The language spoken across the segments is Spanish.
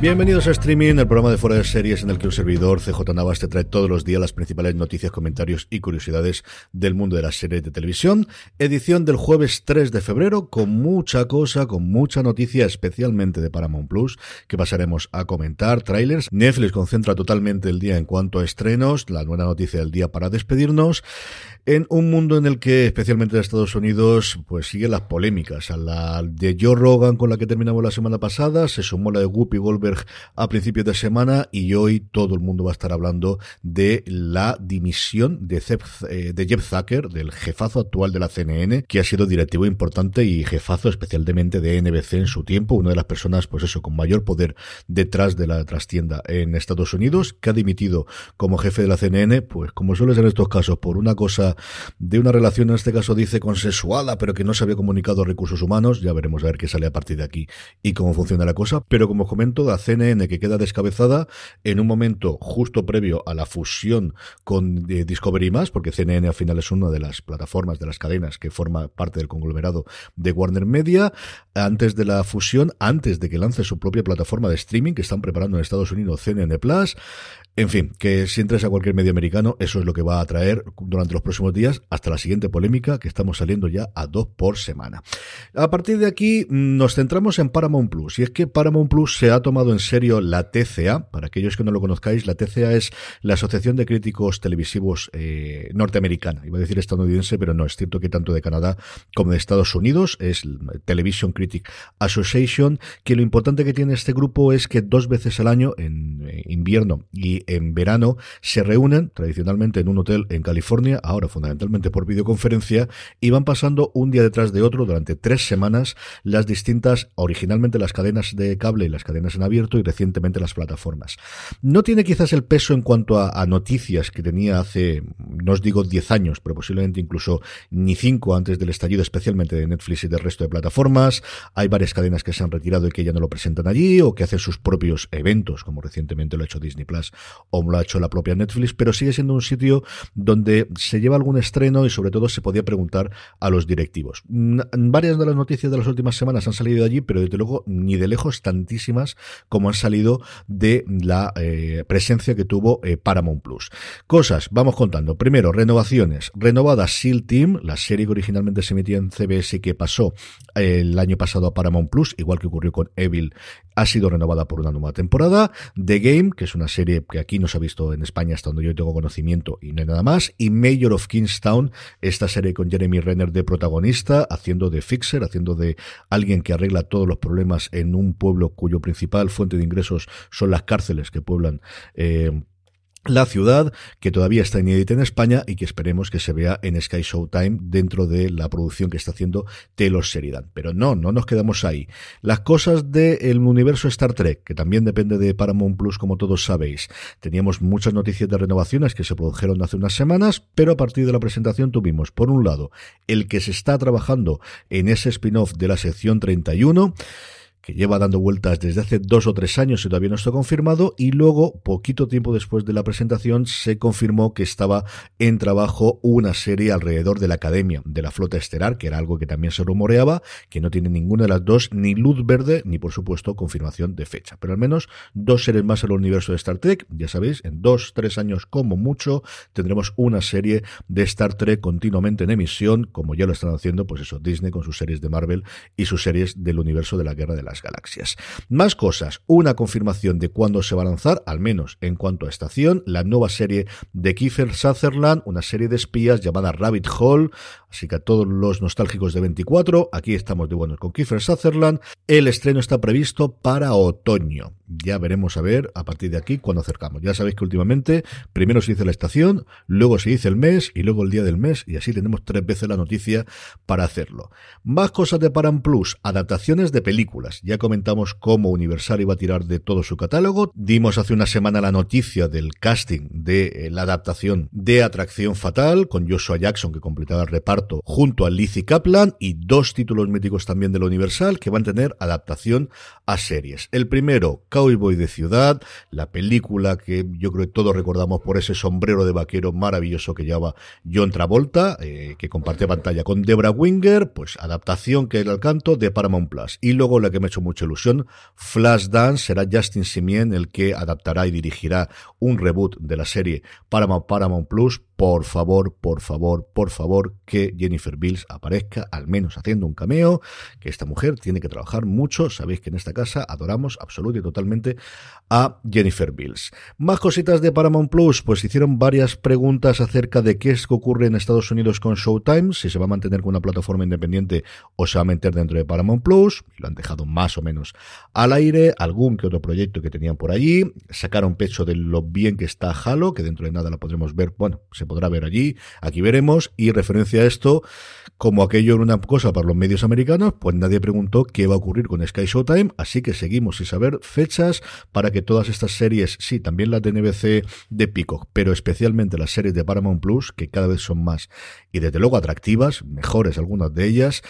Bienvenidos a Streaming, el programa de fuera de series en el que un servidor, CJ Navas, te trae todos los días las principales noticias, comentarios y curiosidades del mundo de las series de televisión. Edición del jueves 3 de febrero, con mucha cosa, con mucha noticia, especialmente de Paramount Plus, que pasaremos a comentar. Trailers. Netflix concentra totalmente el día en cuanto a estrenos, la nueva noticia del día para despedirnos en un mundo en el que, especialmente en Estados Unidos, pues siguen las polémicas. A la de Joe Rogan con la que terminamos la semana pasada, se sumó la de Whoopi Goldberg a principios de semana y hoy todo el mundo va a estar hablando de la dimisión de, eh, de Jeff Zucker, del jefazo actual de la CNN, que ha sido directivo importante y jefazo especialmente de NBC en su tiempo, una de las personas, pues eso, con mayor poder detrás de la trastienda en Estados Unidos, que ha dimitido como jefe de la CNN, pues como suele ser en estos casos, por una cosa de una relación, en este caso dice consensuada, pero que no se había comunicado a recursos humanos. Ya veremos a ver qué sale a partir de aquí y cómo funciona la cosa. Pero como os comento, la CNN que queda descabezada en un momento justo previo a la fusión con eh, Discovery Más, porque CNN al final es una de las plataformas, de las cadenas que forma parte del conglomerado de Warner Media. Antes de la fusión, antes de que lance su propia plataforma de streaming que están preparando en Estados Unidos, CNN Plus. En fin, que si entres a cualquier medio americano, eso es lo que va a traer durante los próximos días hasta la siguiente polémica que estamos saliendo ya a dos por semana. A partir de aquí mm, nos centramos en Paramount Plus y es que Paramount Plus se ha tomado en serio la TCA. Para aquellos que no lo conozcáis, la TCA es la Asociación de Críticos Televisivos eh, Norteamericana. Iba a decir estadounidense, pero no, es cierto que tanto de Canadá como de Estados Unidos es Television Critic Association, que lo importante que tiene este grupo es que dos veces al año, en eh, invierno y en verano se reúnen tradicionalmente en un hotel en California, ahora fundamentalmente por videoconferencia, y van pasando un día detrás de otro durante tres semanas las distintas, originalmente las cadenas de cable y las cadenas en abierto y recientemente las plataformas. No tiene quizás el peso en cuanto a, noticias que tenía hace, no os digo 10 años, pero posiblemente incluso ni cinco antes del estallido, especialmente de Netflix y del resto de plataformas. Hay varias cadenas que se han retirado y que ya no lo presentan allí o que hacen sus propios eventos, como recientemente lo ha hecho Disney Plus o lo ha hecho la propia Netflix, pero sigue siendo un sitio donde se lleva algún estreno y sobre todo se podía preguntar a los directivos. Varias de las noticias de las últimas semanas han salido de allí, pero desde luego ni de lejos tantísimas como han salido de la eh, presencia que tuvo eh, Paramount Plus. Cosas, vamos contando. Primero, renovaciones. Renovada SEAL Team, la serie que originalmente se emitía en CBS y que pasó eh, el año pasado a Paramount Plus, igual que ocurrió con Evil, ha sido renovada por una nueva temporada. The Game, que es una serie que aquí no se ha visto en España hasta donde yo tengo conocimiento y no hay nada más. Y Mayor of Kingstown, esta serie con Jeremy Renner de protagonista, haciendo de fixer, haciendo de alguien que arregla todos los problemas en un pueblo cuyo principal fuente de ingresos son las cárceles que pueblan eh, la ciudad, que todavía está inédita en España y que esperemos que se vea en Sky Showtime dentro de la producción que está haciendo Taylor Sheridan. Pero no, no nos quedamos ahí. Las cosas del universo Star Trek, que también depende de Paramount Plus, como todos sabéis. Teníamos muchas noticias de renovaciones que se produjeron hace unas semanas, pero a partir de la presentación tuvimos, por un lado, el que se está trabajando en ese spin-off de la sección 31, lleva dando vueltas desde hace dos o tres años y todavía no está confirmado, y luego, poquito tiempo después de la presentación, se confirmó que estaba en trabajo una serie alrededor de la Academia de la Flota Estelar, que era algo que también se rumoreaba, que no tiene ninguna de las dos ni luz verde, ni por supuesto confirmación de fecha. Pero al menos dos series más al universo de Star Trek, ya sabéis, en dos, tres años como mucho, tendremos una serie de Star Trek continuamente en emisión, como ya lo están haciendo, pues eso, Disney con sus series de Marvel y sus series del universo de la Guerra de la galaxias. Más cosas, una confirmación de cuándo se va a lanzar, al menos en cuanto a estación, la nueva serie de Kiefer Sutherland, una serie de espías llamada Rabbit Hole, Así que a todos los nostálgicos de 24, aquí estamos de buenos con Kiefer Sutherland. El estreno está previsto para otoño. Ya veremos a ver a partir de aquí cuando acercamos. Ya sabéis que últimamente primero se dice la estación, luego se dice el mes y luego el día del mes y así tenemos tres veces la noticia para hacerlo. Más cosas de Param Plus, adaptaciones de películas. Ya comentamos cómo Universal iba a tirar de todo su catálogo. Dimos hace una semana la noticia del casting de eh, la adaptación de Atracción Fatal con Joshua Jackson que completaba el reparto junto a Lizzie Kaplan y dos títulos míticos también de la Universal que van a tener adaptación a series. El primero, Cowboy de Ciudad, la película que yo creo que todos recordamos por ese sombrero de vaquero maravilloso que lleva John Travolta, eh, que comparte pantalla con Debra Winger, pues adaptación que era el canto de Paramount Plus. Y luego la que me ha hecho mucha ilusión, Flashdance, será Justin Simien el que adaptará y dirigirá un reboot de la serie Paramount Paramount Plus por favor, por favor, por favor, que Jennifer Bills aparezca, al menos haciendo un cameo, que esta mujer tiene que trabajar mucho. Sabéis que en esta casa adoramos absolutamente y totalmente a Jennifer Bills. Más cositas de Paramount Plus, pues hicieron varias preguntas acerca de qué es que ocurre en Estados Unidos con Showtime, si se va a mantener con una plataforma independiente o se va a meter dentro de Paramount Plus, lo han dejado más o menos al aire, algún que otro proyecto que tenían por allí, sacaron pecho de lo bien que está Halo, que dentro de nada la podremos ver, bueno, se podrá ver allí, aquí veremos, y referencia a esto, como aquello era una cosa para los medios americanos, pues nadie preguntó qué va a ocurrir con Sky Showtime, así que seguimos sin saber fechas para que todas estas series, sí, también las de NBC de Peacock, pero especialmente las series de Paramount Plus, que cada vez son más y desde luego atractivas, mejores algunas de ellas,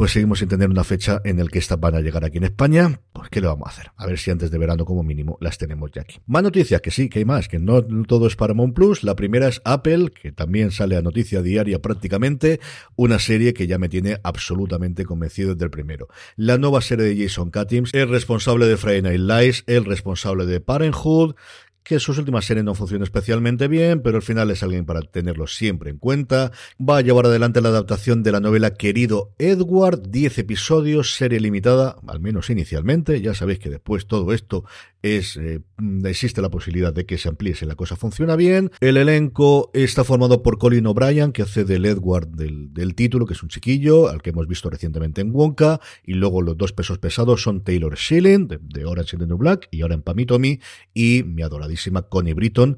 pues seguimos sin tener una fecha en el que estas van a llegar aquí en España. Pues qué le vamos a hacer. A ver si antes de verano como mínimo las tenemos ya aquí. Más noticias, que sí, que hay más, que no todo es Paramount Plus. La primera es Apple, que también sale a noticia diaria prácticamente, una serie que ya me tiene absolutamente convencido desde el primero. La nueva serie de Jason Katims, el responsable de Friday Night Lights, el responsable de Parenthood, que sus últimas series no funcionan especialmente bien, pero al final es alguien para tenerlo siempre en cuenta. Va a llevar adelante la adaptación de la novela Querido Edward, 10 episodios, serie limitada, al menos inicialmente. Ya sabéis que después todo esto es eh, existe la posibilidad de que se amplíe si la cosa funciona bien. El elenco está formado por Colin O'Brien, que hace del Edward del, título, que es un chiquillo, al que hemos visto recientemente en Wonka, y luego los dos pesos pesados son Taylor Schilling, de, Orange is the New Black, y ahora en Pamitomi, y mi adoradísima Connie Britton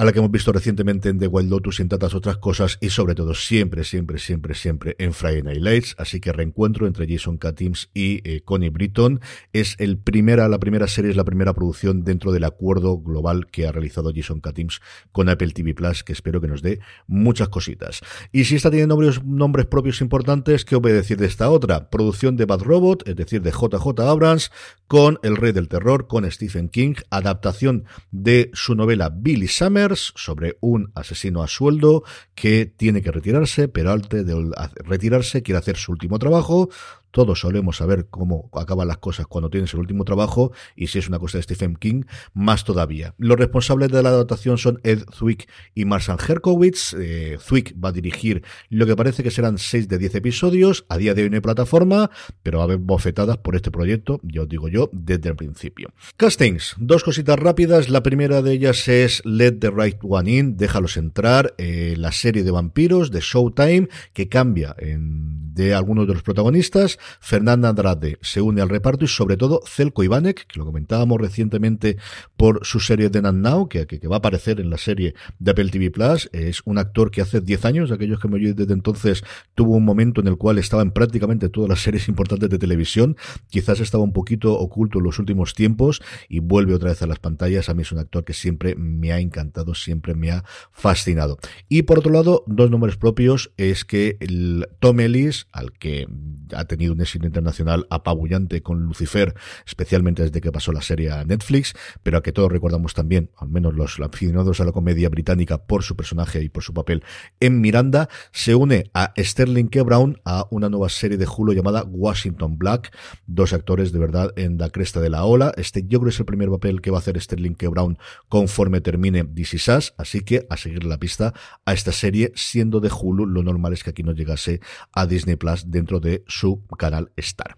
a la que hemos visto recientemente en The Wild Lotus y en tantas otras cosas, y sobre todo siempre, siempre, siempre, siempre en Friday Night Lights. Así que reencuentro entre Jason Katims y eh, Connie Britton. Es la primera serie, es la primera producción dentro del acuerdo global que ha realizado Jason Katims con Apple TV Plus, que espero que nos dé muchas cositas. Y si esta tiene nombres, nombres propios importantes, ¿qué voy a decir de esta otra? Producción de Bad Robot, es decir, de JJ Abrams, con El Rey del Terror, con Stephen King, adaptación de su novela Billy Summer, sobre un asesino a sueldo que tiene que retirarse, pero antes de retirarse quiere hacer su último trabajo, todos solemos saber cómo acaban las cosas cuando tienes el último trabajo y si es una cosa de Stephen King, más todavía. Los responsables de la adaptación son Ed Zwick y Marsan Herkowitz. Eh, Zwick va a dirigir lo que parece que serán 6 de 10 episodios. A día de hoy no hay plataforma, pero va a haber bofetadas por este proyecto, yo os digo yo, desde el principio. Castings, dos cositas rápidas. La primera de ellas es Let the Right One In, déjalos entrar, eh, la serie de vampiros de Showtime que cambia en, de algunos de los protagonistas. Fernanda Andrade se une al reparto y sobre todo Celko Ivanek, que lo comentábamos recientemente por su serie de Nan Now, que, que, va a aparecer en la serie de Apple TV Plus. Es un actor que hace 10 años, aquellos que me oyen desde entonces, tuvo un momento en el cual estaba en prácticamente todas las series importantes de televisión. Quizás estaba un poquito oculto en los últimos tiempos y vuelve otra vez a las pantallas. A mí es un actor que siempre me ha encantado, siempre me ha fascinado. Y por otro lado, dos nombres propios es que el Tom Ellis, al que ha tenido un éxito internacional apabullante con Lucifer, especialmente desde que pasó la serie a Netflix, pero a que todos recordamos también, al menos los aficionados a la comedia británica, por su personaje y por su papel en Miranda, se une a Sterling K. Brown a una nueva serie de Hulu llamada Washington Black, dos actores de verdad en la cresta de la ola. Este yo creo que es el primer papel que va a hacer Sterling K. Brown conforme termine DC Sass, así que a seguir la pista a esta serie, siendo de Hulu, lo normal es que aquí no llegase a Disney Plus dentro de su canal Star.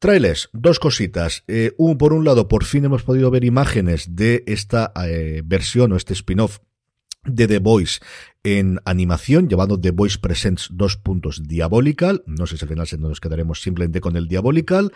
Trailers, dos cositas. Eh, un, por un lado, por fin hemos podido ver imágenes de esta eh, versión o este spin-off de The Voice en animación, llevando The Voice Presents dos puntos Diabolical. No sé si al final nos quedaremos simplemente con el Diabolical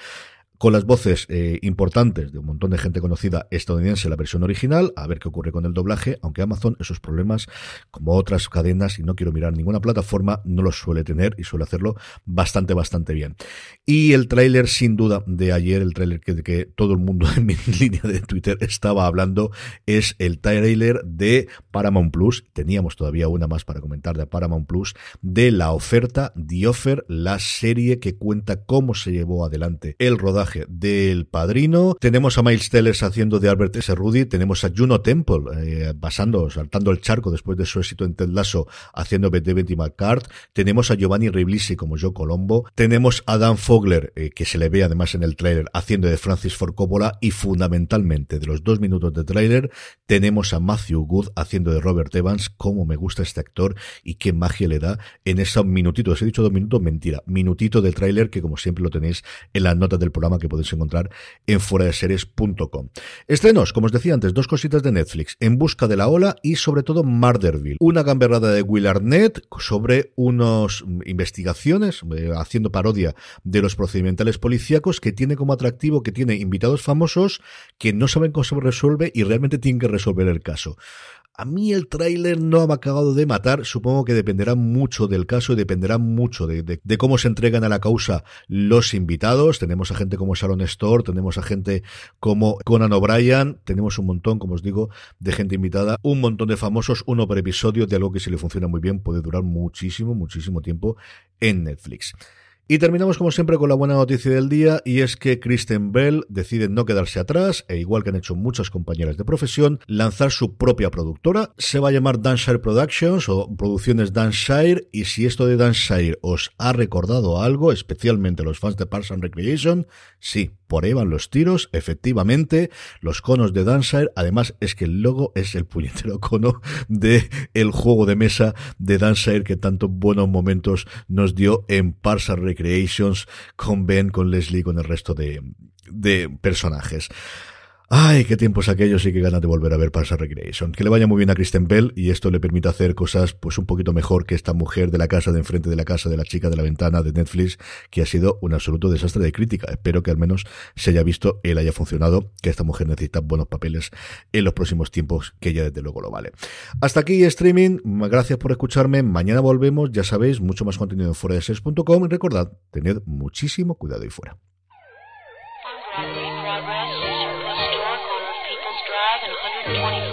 con las voces eh, importantes de un montón de gente conocida estadounidense la versión original, a ver qué ocurre con el doblaje, aunque Amazon esos problemas, como otras cadenas, y no quiero mirar ninguna plataforma, no los suele tener y suele hacerlo bastante, bastante bien. Y el tráiler, sin duda, de ayer, el tráiler que, que todo el mundo en mi línea de Twitter estaba hablando, es el tráiler de Paramount Plus, teníamos todavía una más para comentar de Paramount Plus, de la oferta, The Offer, la serie que cuenta cómo se llevó adelante el rodaje del Padrino. Tenemos a Miles Tellers haciendo de Albert S. Rudy. Tenemos a Juno Temple eh, pasando, saltando el charco después de su éxito en Ted Lasso haciendo de Betty McCart. Tenemos a Giovanni Ribisi como Joe Colombo. Tenemos a Dan Fogler, eh, que se le ve además en el trailer haciendo de Francis Ford Coppola. Y fundamentalmente, de los dos minutos de trailer, tenemos a Matthew Good haciendo de Robert Evans. Cómo me gusta este actor y qué magia le da en esos minutitos. He dicho dos minutos, mentira. Minutito de trailer que como siempre lo tenéis en las notas del programa que podéis encontrar en fueradeseries.com. Estrenos, como os decía antes, dos cositas de Netflix, En busca de la ola y sobre todo Murderville, una gamberrada de Will Arnett sobre unas investigaciones, eh, haciendo parodia de los procedimentales policíacos que tiene como atractivo que tiene invitados famosos que no saben cómo se resuelve y realmente tienen que resolver el caso. A mí el tráiler no me ha acabado de matar, supongo que dependerá mucho del caso y dependerá mucho de, cómo se entregan a la causa los invitados. Tenemos a gente como Sharon Store, tenemos a gente como Conan O'Brien, tenemos un montón, como os digo, de gente invitada, un montón de famosos, uno por episodio de algo que si le funciona muy bien puede durar muchísimo, muchísimo tiempo en Netflix. Y terminamos como siempre con la buena noticia del día y es que Kristen Bell decide no quedarse atrás e igual que han hecho muchas compañeras de profesión, lanzar su propia productora. Se va a llamar Danshire Productions o Producciones Danshire y si esto de Danshire os ha recordado algo, especialmente los fans de Parks and Recreation, sí, por ahí van los tiros, efectivamente, los conos de Danshire, además es que el logo es el puñetero cono de el juego de mesa de Danshire que tanto buenos momentos nos dio en Parks and Recreations con Ben, con Leslie, con el resto de, de personajes. Ay, qué tiempos aquellos y qué ganas de volver a ver Parks Recreation. Que le vaya muy bien a Kristen Bell y esto le permite hacer cosas pues un poquito mejor que esta mujer de la casa de enfrente de la casa de la chica de la ventana de Netflix que ha sido un absoluto desastre de crítica. Espero que al menos se haya visto, él haya funcionado, que esta mujer necesita buenos papeles en los próximos tiempos, que ya desde luego lo vale. Hasta aquí streaming. Gracias por escucharme. Mañana volvemos, ya sabéis, mucho más contenido en fuera y recordad, tened muchísimo cuidado ahí fuera. 20.